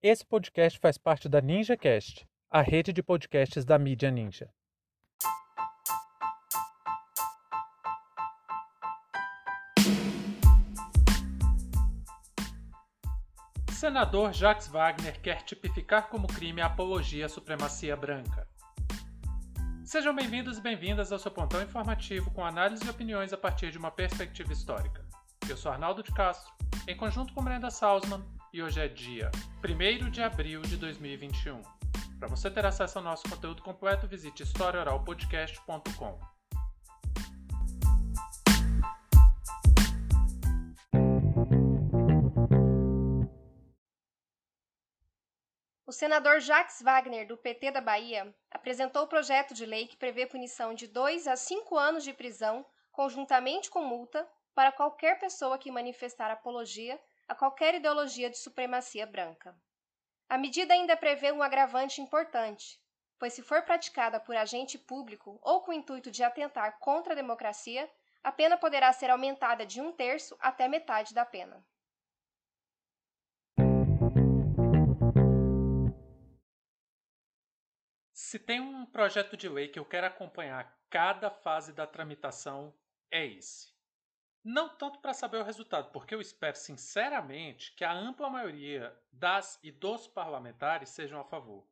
Esse podcast faz parte da NinjaCast, a rede de podcasts da mídia Ninja. Senador Jacques Wagner quer tipificar como crime a apologia à supremacia branca. Sejam bem-vindos e bem-vindas ao seu pontão informativo com análise e opiniões a partir de uma perspectiva histórica. Eu sou Arnaldo de Castro, em conjunto com Brenda Salzman, e hoje é dia 1 de abril de 2021. Para você ter acesso ao nosso conteúdo completo, visite historiaoralpodcast.com. O senador Jacques Wagner, do PT da Bahia, apresentou o projeto de lei que prevê punição de 2 a 5 anos de prisão, conjuntamente com multa, para qualquer pessoa que manifestar apologia a qualquer ideologia de supremacia branca. A medida ainda prevê um agravante importante, pois, se for praticada por agente público ou com o intuito de atentar contra a democracia, a pena poderá ser aumentada de um terço até metade da pena. Se tem um projeto de lei que eu quero acompanhar cada fase da tramitação, é esse. Não tanto para saber o resultado, porque eu espero sinceramente que a ampla maioria das e dos parlamentares sejam a favor.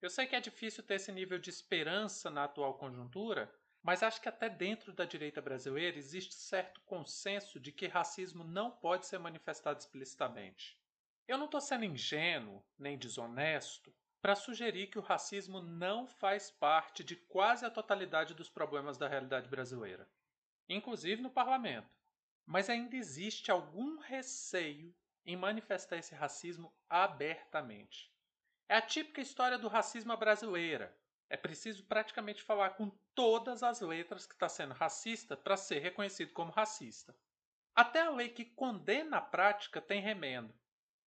Eu sei que é difícil ter esse nível de esperança na atual conjuntura, mas acho que até dentro da direita brasileira existe certo consenso de que racismo não pode ser manifestado explicitamente. Eu não estou sendo ingênuo nem desonesto para sugerir que o racismo não faz parte de quase a totalidade dos problemas da realidade brasileira, inclusive no parlamento. Mas ainda existe algum receio em manifestar esse racismo abertamente. É a típica história do racismo brasileira. É preciso praticamente falar com todas as letras que está sendo racista para ser reconhecido como racista. Até a lei que condena a prática tem remendo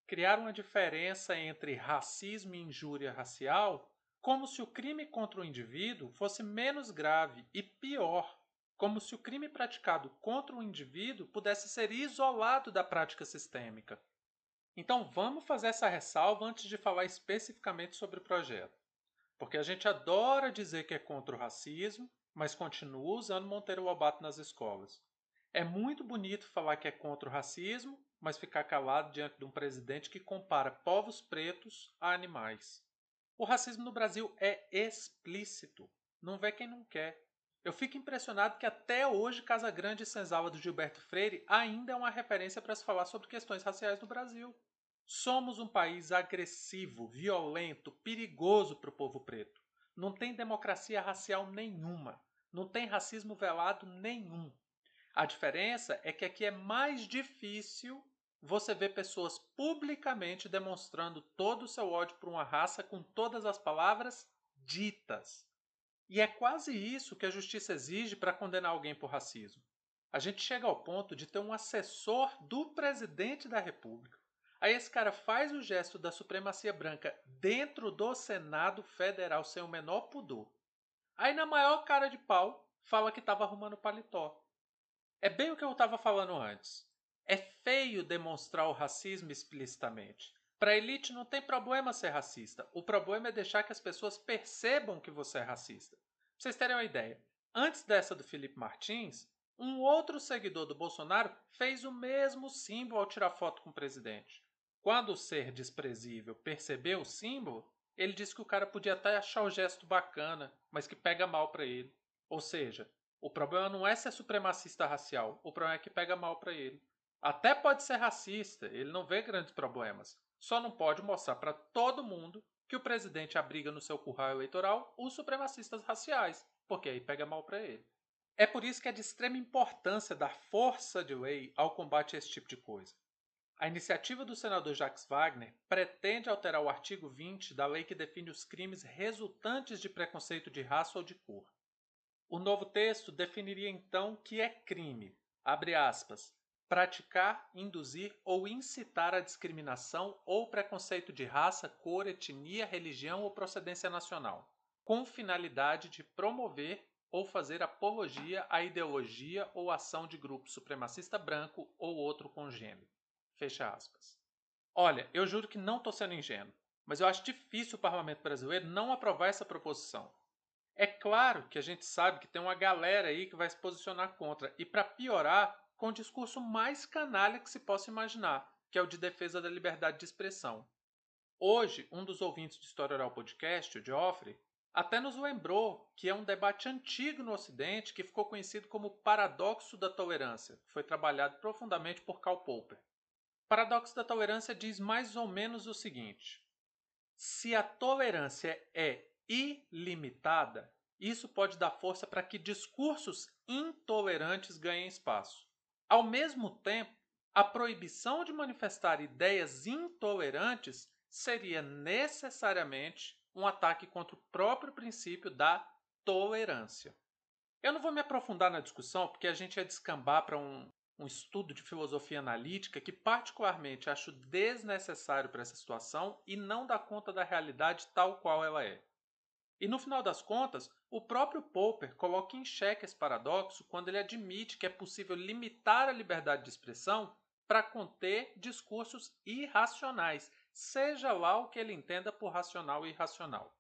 criar uma diferença entre racismo e injúria racial, como se o crime contra o indivíduo fosse menos grave e pior, como se o crime praticado contra o indivíduo pudesse ser isolado da prática sistêmica. Então vamos fazer essa ressalva antes de falar especificamente sobre o projeto. Porque a gente adora dizer que é contra o racismo, mas continua usando Monteiro Lobato nas escolas. É muito bonito falar que é contra o racismo, mas ficar calado diante de um presidente que compara povos pretos a animais. O racismo no Brasil é explícito. Não vê quem não quer. Eu fico impressionado que até hoje Casa Grande e Senzala do Gilberto Freire ainda é uma referência para se falar sobre questões raciais no Brasil. Somos um país agressivo, violento, perigoso para o povo preto. Não tem democracia racial nenhuma. Não tem racismo velado nenhum. A diferença é que aqui é mais difícil você vê pessoas publicamente demonstrando todo o seu ódio por uma raça com todas as palavras ditas. E é quase isso que a justiça exige para condenar alguém por racismo. A gente chega ao ponto de ter um assessor do presidente da República. Aí esse cara faz o gesto da supremacia branca dentro do Senado Federal sem o menor pudor. Aí na maior cara de pau fala que estava arrumando paletó. É bem o que eu estava falando antes. É feio demonstrar o racismo explicitamente. Para elite não tem problema ser racista. O problema é deixar que as pessoas percebam que você é racista. Pra vocês terem uma ideia, antes dessa do Felipe Martins, um outro seguidor do Bolsonaro fez o mesmo símbolo ao tirar foto com o presidente. Quando o ser desprezível percebeu o símbolo, ele disse que o cara podia até achar o gesto bacana, mas que pega mal para ele. Ou seja, o problema não é ser supremacista racial, o problema é que pega mal para ele. Até pode ser racista, ele não vê grandes problemas. Só não pode mostrar para todo mundo que o presidente abriga no seu curral eleitoral os supremacistas raciais, porque aí pega mal para ele. É por isso que é de extrema importância dar força de lei ao combate a esse tipo de coisa. A iniciativa do senador Jacques Wagner pretende alterar o artigo 20 da lei que define os crimes resultantes de preconceito de raça ou de cor. O novo texto definiria então que é crime, abre aspas, praticar, induzir ou incitar a discriminação ou preconceito de raça, cor, etnia, religião ou procedência nacional, com finalidade de promover ou fazer apologia à ideologia ou ação de grupo supremacista branco ou outro congênero. Fecha aspas. Olha, eu juro que não estou sendo ingênuo, mas eu acho difícil o parlamento brasileiro não aprovar essa proposição. É claro que a gente sabe que tem uma galera aí que vai se posicionar contra, e para piorar, com o discurso mais canalha que se possa imaginar, que é o de defesa da liberdade de expressão. Hoje, um dos ouvintes do História Oral Podcast, o Geoffrey, até nos lembrou que é um debate antigo no Ocidente que ficou conhecido como paradoxo da tolerância, que foi trabalhado profundamente por Karl Popper. O paradoxo da tolerância diz mais ou menos o seguinte: se a tolerância é ilimitada, isso pode dar força para que discursos intolerantes ganhem espaço. Ao mesmo tempo, a proibição de manifestar ideias intolerantes seria necessariamente um ataque contra o próprio princípio da tolerância. Eu não vou me aprofundar na discussão porque a gente ia descambar para um, um estudo de filosofia analítica que, particularmente, acho desnecessário para essa situação e não dá conta da realidade tal qual ela é. E no final das contas, o próprio Popper coloca em xeque esse paradoxo quando ele admite que é possível limitar a liberdade de expressão para conter discursos irracionais, seja lá o que ele entenda por racional e irracional.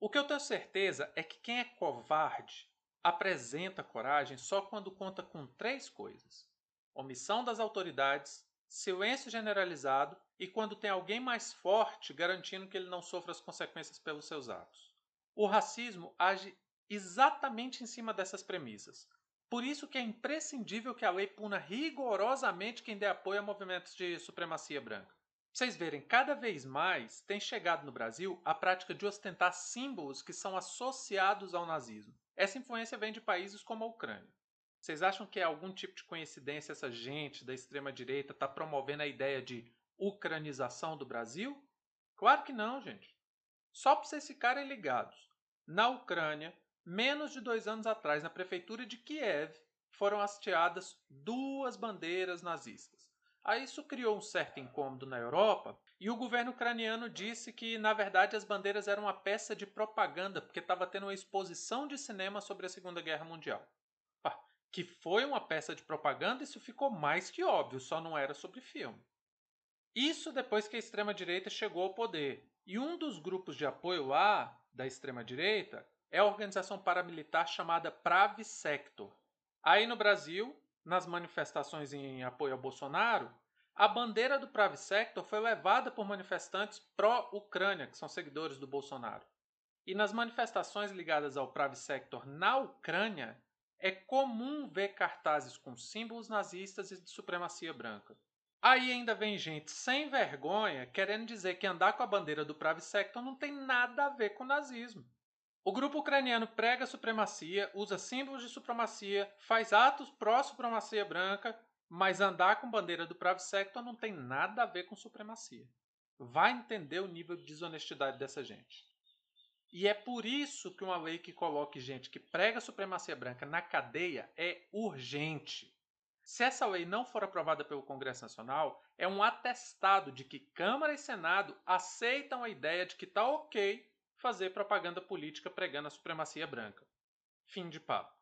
O que eu tenho certeza é que quem é covarde apresenta coragem só quando conta com três coisas: omissão das autoridades, silêncio generalizado e quando tem alguém mais forte garantindo que ele não sofra as consequências pelos seus atos. O racismo age exatamente em cima dessas premissas. Por isso que é imprescindível que a lei puna rigorosamente quem dê apoio a movimentos de supremacia branca. Pra vocês verem, cada vez mais tem chegado no Brasil a prática de ostentar símbolos que são associados ao nazismo. Essa influência vem de países como a Ucrânia. Vocês acham que é algum tipo de coincidência essa gente da extrema-direita está promovendo a ideia de ucranização do Brasil? Claro que não, gente. Só para vocês ficarem ligados, na Ucrânia, menos de dois anos atrás, na prefeitura de Kiev, foram hasteadas duas bandeiras nazistas. Aí isso criou um certo incômodo na Europa e o governo ucraniano disse que, na verdade, as bandeiras eram uma peça de propaganda porque estava tendo uma exposição de cinema sobre a Segunda Guerra Mundial. que foi uma peça de propaganda, isso ficou mais que óbvio, só não era sobre filme. Isso depois que a extrema-direita chegou ao poder e um dos grupos de apoio lá, da extrema-direita, é a organização paramilitar chamada Pravi Sector. Aí no Brasil, nas manifestações em apoio ao Bolsonaro, a bandeira do Pravi Sector foi levada por manifestantes pró-Ucrânia, que são seguidores do Bolsonaro. E nas manifestações ligadas ao Pravi Sector na Ucrânia, é comum ver cartazes com símbolos nazistas e de supremacia branca. Aí ainda vem gente sem vergonha querendo dizer que andar com a bandeira do Pravi Sector não tem nada a ver com nazismo. O grupo ucraniano prega supremacia, usa símbolos de supremacia, faz atos pró-supremacia branca, mas andar com bandeira do Pravi Sector não tem nada a ver com supremacia. Vai entender o nível de desonestidade dessa gente. E é por isso que uma lei que coloque gente que prega supremacia branca na cadeia é urgente. Se essa lei não for aprovada pelo Congresso Nacional, é um atestado de que Câmara e Senado aceitam a ideia de que está ok fazer propaganda política pregando a supremacia branca. Fim de papo.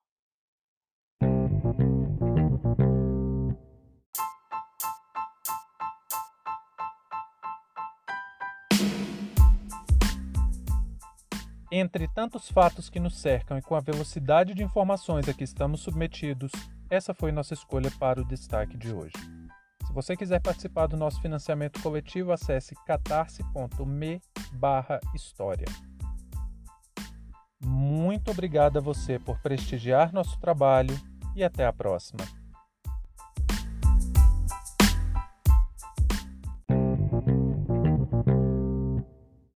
Entre tantos fatos que nos cercam e com a velocidade de informações a que estamos submetidos, essa foi nossa escolha para o destaque de hoje. Se você quiser participar do nosso financiamento coletivo, acesse catarse.me história. Muito obrigado a você por prestigiar nosso trabalho e até a próxima.